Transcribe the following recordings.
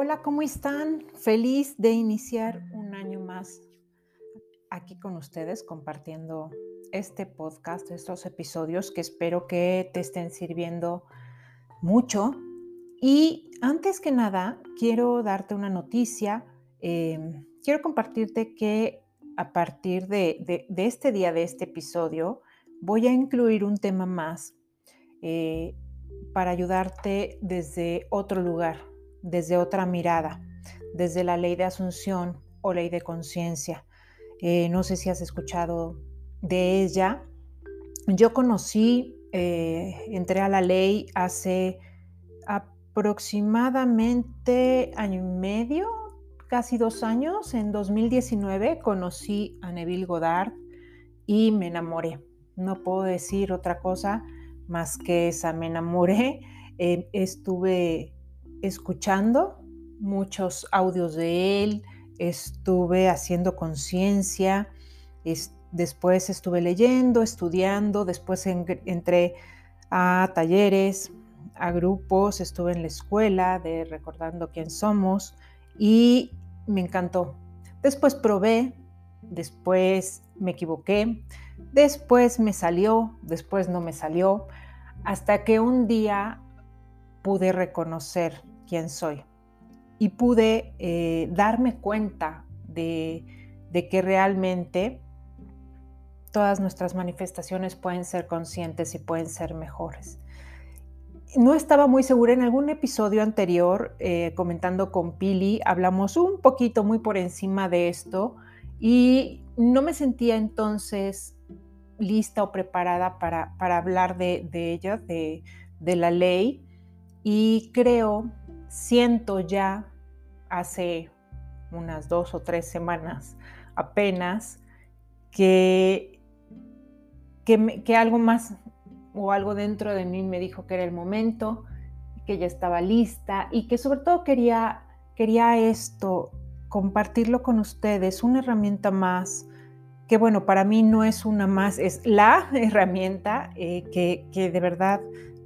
Hola, ¿cómo están? Feliz de iniciar un año más aquí con ustedes compartiendo este podcast, estos episodios que espero que te estén sirviendo mucho. Y antes que nada, quiero darte una noticia. Em, quiero compartirte que a partir de, este día, de este episodio, voy a incluir un tema más eh, para ayudarte desde otro lugar, desde otra mirada, desde la ley de asunción o ley de conciencia. Eh, no sé si has escuchado de ella. Yo conocí, eh, entré a la ley hace aproximadamente año y medio, casi dos años. En 2019 conocí a Neville Goddard y me enamoré. No puedo decir otra cosa más que esa, me enamoré. Eh, estuve escuchando muchos audios de él, estuve haciendo conciencia, después estuve leyendo, estudiando, después entré a talleres, a grupos, estuve en la escuela de Recordando quién somos y me encantó. Después probé, después me equivoqué, después me salió, después no me salió, hasta que un día pude reconocer quién soy y pude eh, darme cuenta de, de que realmente todas nuestras manifestaciones pueden ser conscientes y pueden ser mejores. No estaba muy segura, en algún episodio anterior, eh, comentando con Pili, hablamos un poquito muy por encima de esto y no me sentía entonces lista o preparada para, para hablar de, de ella, de, de la ley, y creo, siento ya hace unas dos o tres semanas apenas que, que, algo más o algo dentro de mí me dijo que era el momento, que ya estaba lista y que sobre todo quería, quería esto, compartirlo con ustedes, una herramienta más, que bueno, para mí no es una más, es la herramienta eh, que, que de verdad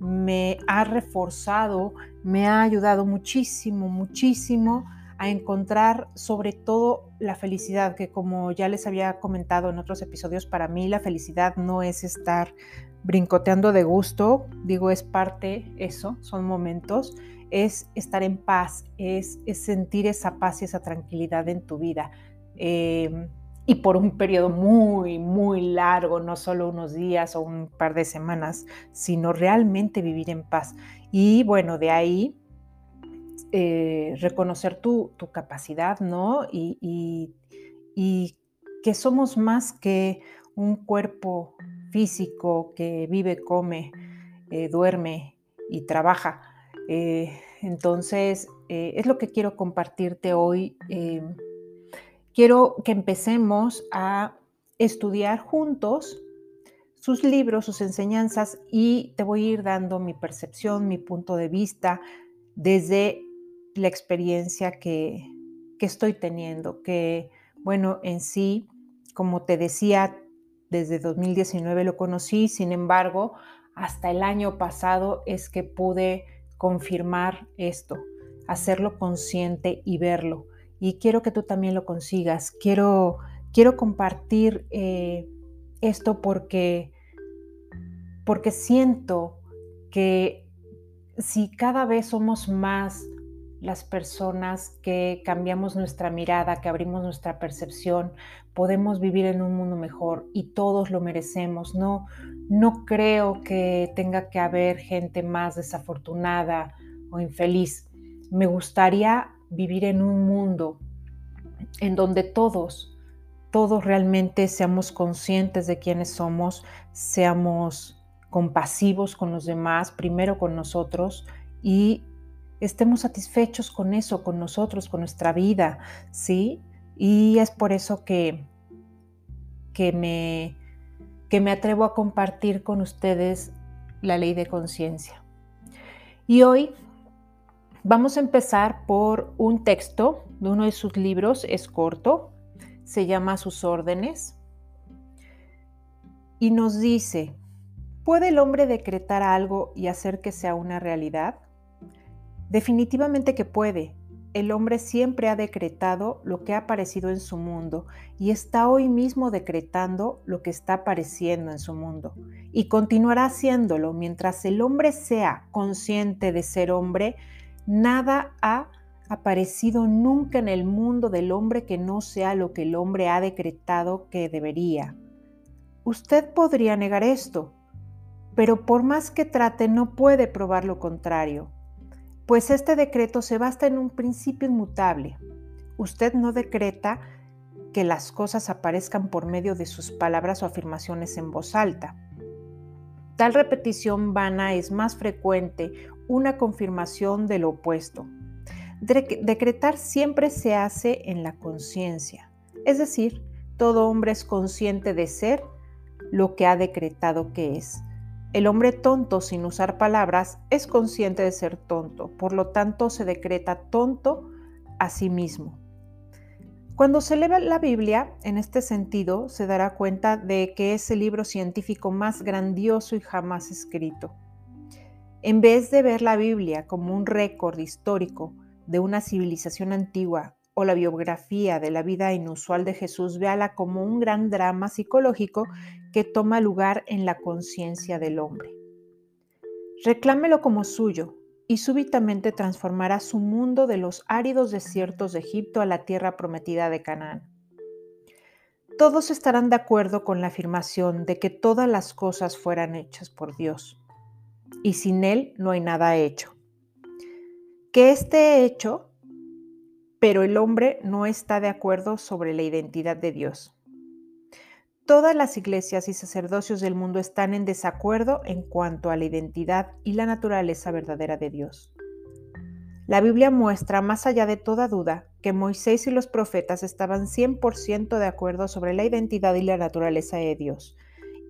me ha reforzado, me ha ayudado muchísimo, muchísimo a encontrar sobre todo la felicidad, que como ya les había comentado en otros episodios, para mí la felicidad no es estar brincoteando de gusto, digo, es parte, eso, son momentos, es estar en paz, es, sentir esa paz y esa tranquilidad en tu vida. Em, y por un periodo muy, muy largo, no solo unos días o un par de semanas, sino realmente vivir en paz. Y bueno, de ahí eh, reconocer tu, capacidad, ¿no? Y, que somos más que un cuerpo físico que vive, come, eh, duerme y trabaja. Eh, entonces, es lo que quiero compartirte hoy quiero que empecemos a estudiar juntos sus libros, sus enseñanzas y te voy a ir dando mi percepción, mi punto de vista desde la experiencia que, estoy teniendo, que bueno, en sí, como te decía, desde 2019 lo conocí, sin embargo, hasta el año pasado es que pude confirmar esto, hacerlo consciente y verlo y quiero que tú también lo consigas. Quiero, quiero compartir eh, esto porque, porque siento que si cada vez somos más las personas que cambiamos nuestra mirada, que abrimos nuestra percepción, podemos vivir en un mundo mejor y todos lo merecemos. No, no creo que tenga que haber gente más desafortunada o infeliz. Me gustaría vivir en un mundo en donde todos, todos realmente seamos conscientes de quiénes somos, seamos compasivos con los demás, primero con nosotros y estemos satisfechos con eso, con nosotros, con nuestra vida, ¿sí? Y es por eso que, que, me, que me atrevo a compartir con ustedes la ley de conciencia. Y hoy Vamos a empezar por un texto de uno de sus libros, es corto, se llama Sus órdenes, y nos dice, ¿puede el hombre decretar algo y hacer que sea una realidad? Definitivamente que puede, el hombre siempre ha decretado lo que ha aparecido en su mundo y está hoy mismo decretando lo que está apareciendo en su mundo y continuará haciéndolo mientras el hombre sea consciente de ser hombre. Nada ha aparecido nunca en el mundo del hombre que no sea lo que el hombre ha decretado que debería. Usted podría negar esto, pero por más que trate no puede probar lo contrario pues este decreto se basa en un principio inmutable. Usted no decreta que las cosas aparezcan por medio de sus palabras o afirmaciones en voz alta. Tal repetición vana es más frecuente una confirmación de lo opuesto. decretar siempre se hace en la conciencia, es decir, todo hombre es consciente de ser lo que ha decretado que es. El hombre tonto sin usar palabras es consciente de ser tonto, por lo tanto se decreta tonto a sí mismo. Cuando se lee la Biblia, en este sentido, se dará cuenta de que es el libro científico más grandioso y jamás escrito. En vez de ver la Biblia como un récord histórico de una civilización antigua o la biografía de la vida inusual de Jesús, véala como un gran drama psicológico que toma lugar en la conciencia del hombre. Reclámelo como suyo y súbitamente transformará su mundo de los áridos desiertos de Egipto a la tierra prometida de Canaán. Todos estarán de acuerdo con la afirmación de que todas las cosas fueran hechas por Dios y sin Él no hay nada hecho. Que esté hecho pero el hombre no está de acuerdo sobre la identidad de Dios. Todas las iglesias y sacerdocios del mundo están en desacuerdo en cuanto a la identidad y la naturaleza verdadera de Dios. La Biblia muestra, más allá de toda duda, que Moisés y los profetas estaban 100% de acuerdo sobre la identidad y la naturaleza de Dios,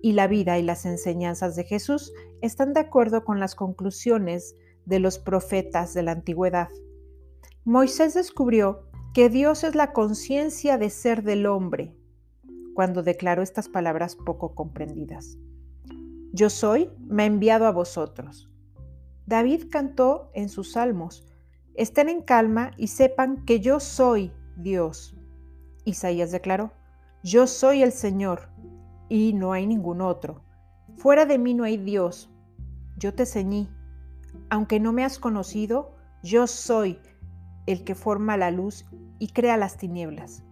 y la vida y las enseñanzas de Jesús están de acuerdo con las conclusiones de los profetas de la antigüedad. Moisés descubrió que Dios es la conciencia de ser del hombre cuando declaró estas palabras poco comprendidas. Yo soy, me ha enviado a vosotros. David cantó en sus salmos, estén en calma y sepan que yo soy Dios. Isaías declaró, yo soy el Señor y no hay ningún otro. Fuera de mí no hay Dios. Yo te ceñí. Aunque no me has conocido, yo soy el que forma la luz y crea las tinieblas,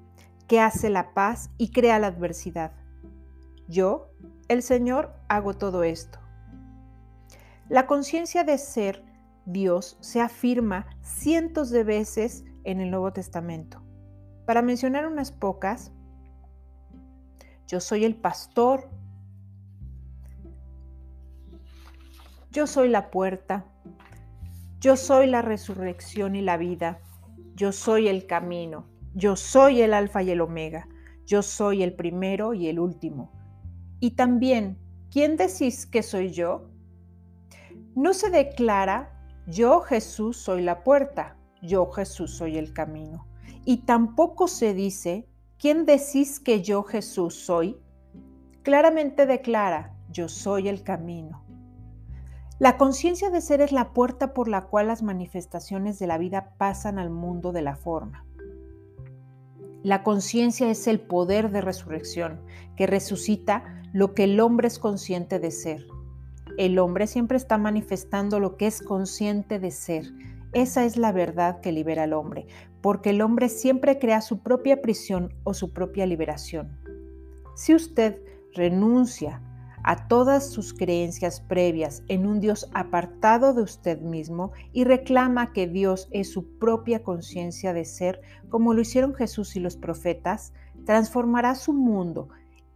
que hace la paz y crea la adversidad. Yo, el Señor, hago todo esto. La conciencia de ser Dios se afirma cientos de veces en el Nuevo Testamento. Para mencionar unas pocas, yo soy el pastor, yo soy la puerta, yo soy la resurrección y la vida, yo soy el camino, yo soy el alfa y el omega, yo soy el primero y el último. Y también, ¿quién decís que soy yo? No se declara, yo Jesús soy la puerta, yo Jesús soy el camino. Y tampoco se dice, ¿quién decís que yo Jesús soy? Claramente declara, yo soy el camino. La conciencia de ser es la puerta por la cual las manifestaciones de la vida pasan al mundo de la forma. La conciencia es el poder de resurrección que resucita lo que el hombre es consciente de ser. El hombre siempre está manifestando lo que es consciente de ser. Esa es la verdad que libera al hombre, porque el hombre siempre crea su propia prisión o su propia liberación. Si usted renuncia a todas sus creencias previas en un Dios apartado de usted mismo y reclama que Dios es su propia conciencia de ser, como lo hicieron Jesús y los profetas, transformará su mundo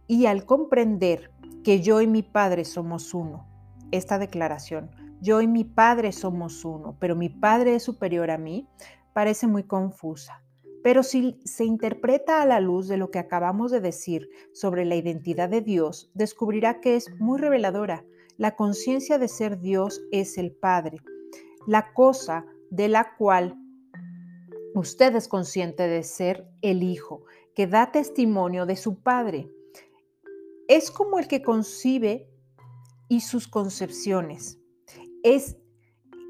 y al comprender que yo y mi Padre somos uno, esta declaración, yo y mi Padre somos uno, pero mi Padre es superior a mí, parece muy confusa. Pero si se interpreta a la luz de lo que acabamos de decir sobre la identidad de Dios, descubrirá que es muy reveladora. La conciencia de ser Dios es el Padre, la cosa de la cual usted es consciente de ser el Hijo, que da testimonio de su Padre. Es como el que concibe y sus concepciones. Es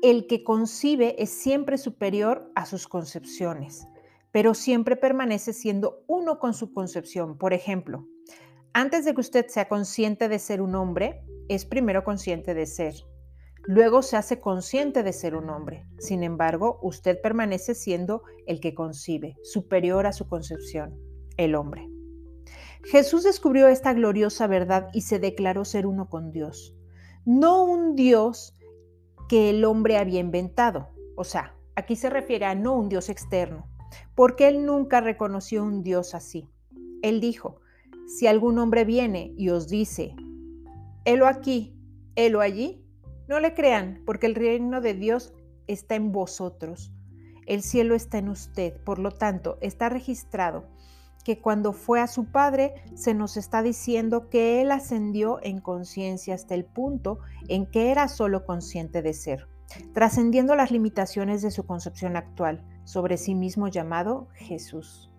el que concibe es siempre superior a sus concepciones, pero siempre permanece siendo uno con su concepción. Por ejemplo, antes de que usted sea consciente de ser un hombre, es primero consciente de ser. Luego se hace consciente de ser un hombre. Sin embargo, usted permanece siendo el que concibe, superior a su concepción, el hombre. Jesús descubrió esta gloriosa verdad y se declaró ser uno con Dios. No un Dios que el hombre había inventado. O sea, aquí se refiere a no un Dios externo, porque él nunca reconoció un Dios así. Él dijo, si algún hombre viene y os dice, helo aquí, helo allí, no le crean, porque el reino de Dios está en vosotros. El cielo está en usted, por lo tanto, está registrado que cuando fue a su Padre se nos está diciendo que Él ascendió en conciencia hasta el punto en que era solo consciente de ser, trascendiendo las limitaciones de su concepción actual sobre sí mismo llamado Jesús.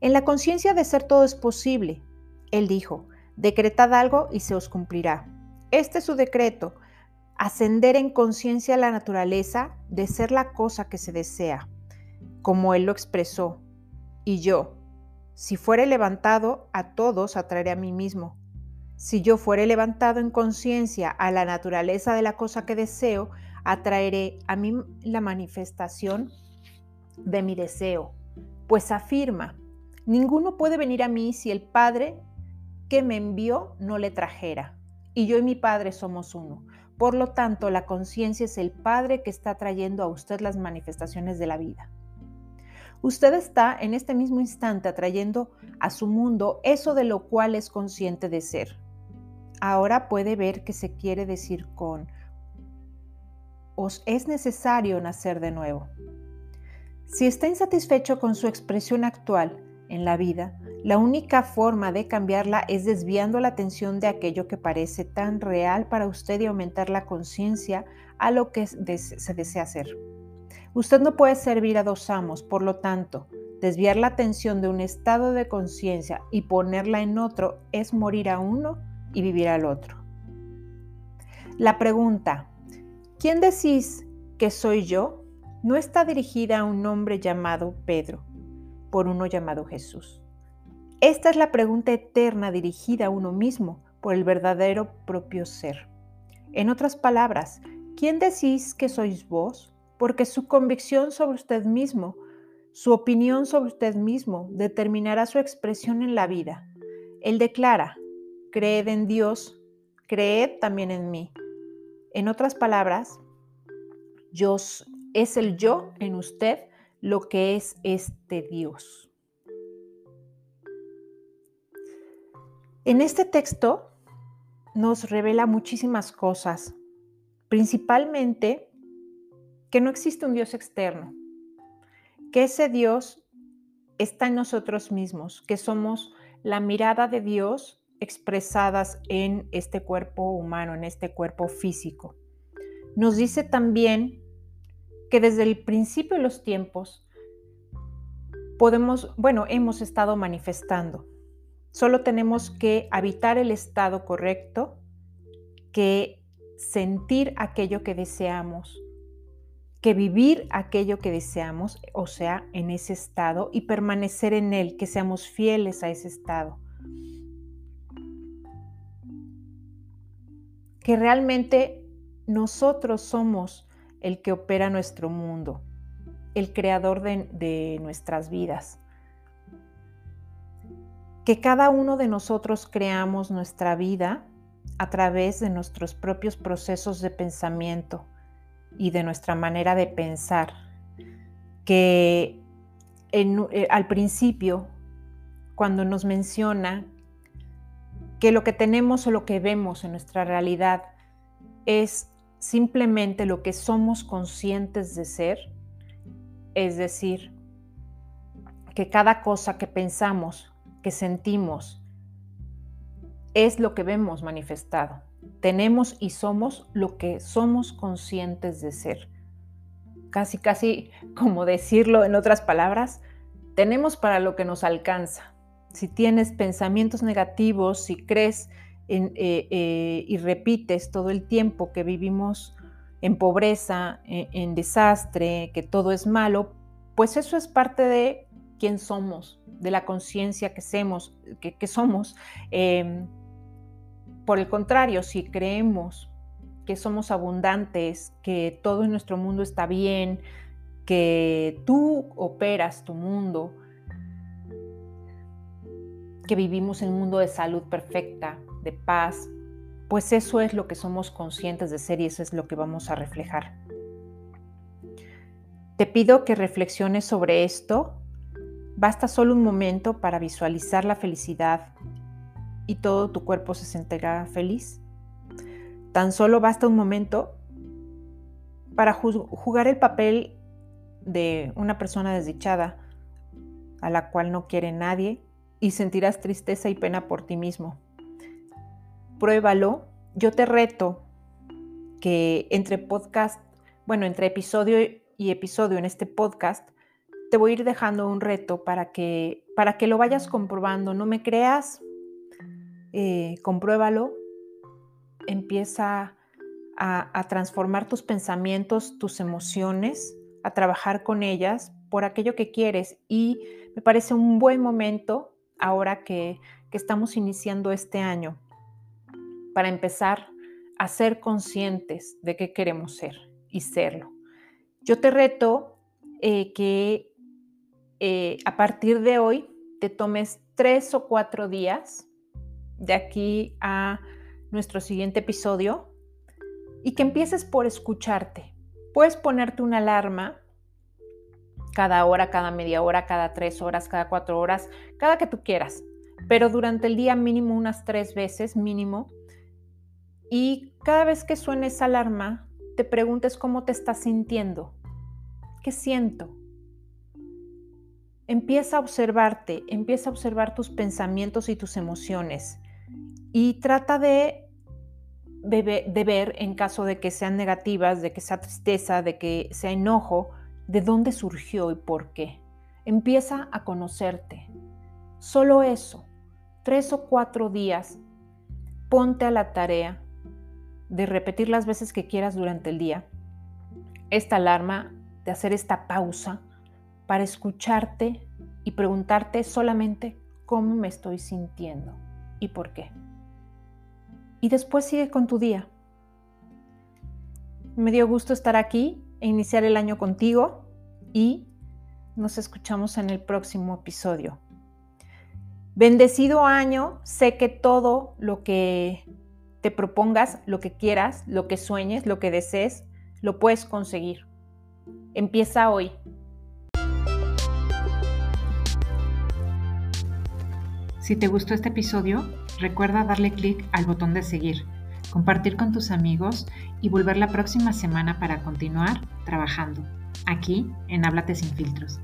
En la conciencia de ser todo es posible. Él dijo, decretad algo y se os cumplirá. Este es su decreto, ascender en conciencia a la naturaleza de ser la cosa que se desea, como Él lo expresó. Y yo, si fuere levantado, a todos atraeré a mí mismo. Si yo fuere levantado en conciencia a la naturaleza de la cosa que deseo, atraeré a mí la manifestación de mi deseo. Pues afirma, ninguno puede venir a mí si el Padre que me envió no le trajera. Y yo y mi Padre somos uno. Por lo tanto, la conciencia es el Padre que está trayendo a usted las manifestaciones de la vida. Usted está en este mismo instante atrayendo a su mundo eso de lo cual es consciente de ser. Ahora puede ver qué se quiere decir con os es necesario nacer de nuevo. Si está insatisfecho con su expresión actual en la vida, la única forma de cambiarla es desviando la atención de aquello que parece tan real para usted y aumentar la conciencia a lo que se desea hacer. Usted no puede servir a dos amos, por lo tanto, desviar la atención de un estado de conciencia y ponerla en otro es morir a uno y vivir al otro. La pregunta, ¿quién decís que soy yo? no está dirigida a un hombre llamado Pedro, por uno llamado Jesús. Esta es la pregunta eterna dirigida a uno mismo por el verdadero propio ser. En otras palabras, ¿quién decís que sois vos? Porque su convicción sobre usted mismo, su opinión sobre usted mismo, determinará su expresión en la vida. Él declara, creed en Dios, creed también en mí. En otras palabras, yo, es el yo en usted lo que es este Dios. En este texto nos revela muchísimas cosas, principalmente que no existe un Dios externo, que ese Dios está en nosotros mismos, que somos la mirada de Dios expresadas en este cuerpo humano, en este cuerpo físico. Nos dice también que desde el principio de los tiempos podemos, bueno, hemos estado manifestando. Solo tenemos que habitar el estado correcto, que sentir aquello que deseamos, que vivir aquello que deseamos, o sea, en ese estado y permanecer en él, que seamos fieles a ese estado. Que realmente nosotros somos el que opera nuestro mundo, el creador de, de nuestras vidas. Que cada uno de nosotros creamos nuestra vida a través de nuestros propios procesos de pensamiento, y de nuestra manera de pensar, que eh, al principio, cuando nos menciona que lo que tenemos o lo que vemos en nuestra realidad es simplemente lo que somos conscientes de ser, es decir, que cada cosa que pensamos, que sentimos, es lo que vemos manifestado. Tenemos y somos lo que somos conscientes de ser. Casi, casi como decirlo en otras palabras, tenemos para lo que nos alcanza. Si tienes pensamientos negativos, si crees eh, eh, y repites todo el tiempo que vivimos en pobreza, e, en, desastre, que todo es malo, pues eso es parte de quién somos, de la conciencia que, somos. Em, por el contrario, si creemos que somos abundantes, que todo en nuestro mundo está bien, que tú operas tu mundo, que vivimos en un mundo de salud perfecta, de paz, pues eso es lo que somos conscientes de ser y eso es lo que vamos a reflejar. Te pido que reflexiones sobre esto. Basta solo un momento para visualizar la felicidad y todo tu cuerpo se sentirá feliz. Tan solo basta un momento para jugar el papel de una persona desdichada a la cual no quiere nadie y sentirás tristeza y pena por ti mismo. Pruébalo. Yo te reto que entre podcast, bueno, entre episodio y episodio en este podcast, te voy a ir dejando un reto para que, para que lo vayas comprobando. No me creas, eh, compruébalo, empieza a, transformar tus pensamientos, tus emociones, a trabajar con ellas por aquello que quieres. Y me parece un buen momento ahora que, estamos iniciando este año para empezar a ser conscientes de qué queremos ser y serlo. Yo te reto eh, que eh, a partir de hoy te tomes tres o cuatro días de aquí a nuestro siguiente episodio y que empieces por escucharte. Puedes ponerte una alarma cada hora, cada media hora, cada tres horas, cada cuatro horas, cada que tú quieras, pero durante el día mínimo unas tres veces, mínimo. Y cada vez que suene esa alarma, te preguntes cómo te estás sintiendo, qué siento. Empieza a observarte, empieza a observar tus pensamientos y tus emociones y trata de, de, ver en caso de que sean negativas, de que sea tristeza, de que sea enojo, de dónde surgió y por qué. Empieza a conocerte. Solo eso, tres o cuatro días, ponte a la tarea de repetir las veces que quieras durante el día esta alarma, de hacer esta pausa para escucharte y preguntarte solamente cómo me estoy sintiendo y por qué. Y después sigue con tu día. Me dio gusto estar aquí e iniciar el año contigo y nos escuchamos en el próximo episodio. Bendecido año, sé que todo lo que te propongas, lo que quieras, lo que sueñes, lo que desees, lo puedes conseguir. Empieza hoy. Si te gustó este episodio, recuerda darle clic al botón de seguir compartir con tus amigos y volver la próxima semana para continuar trabajando aquí en Háblate sin filtros.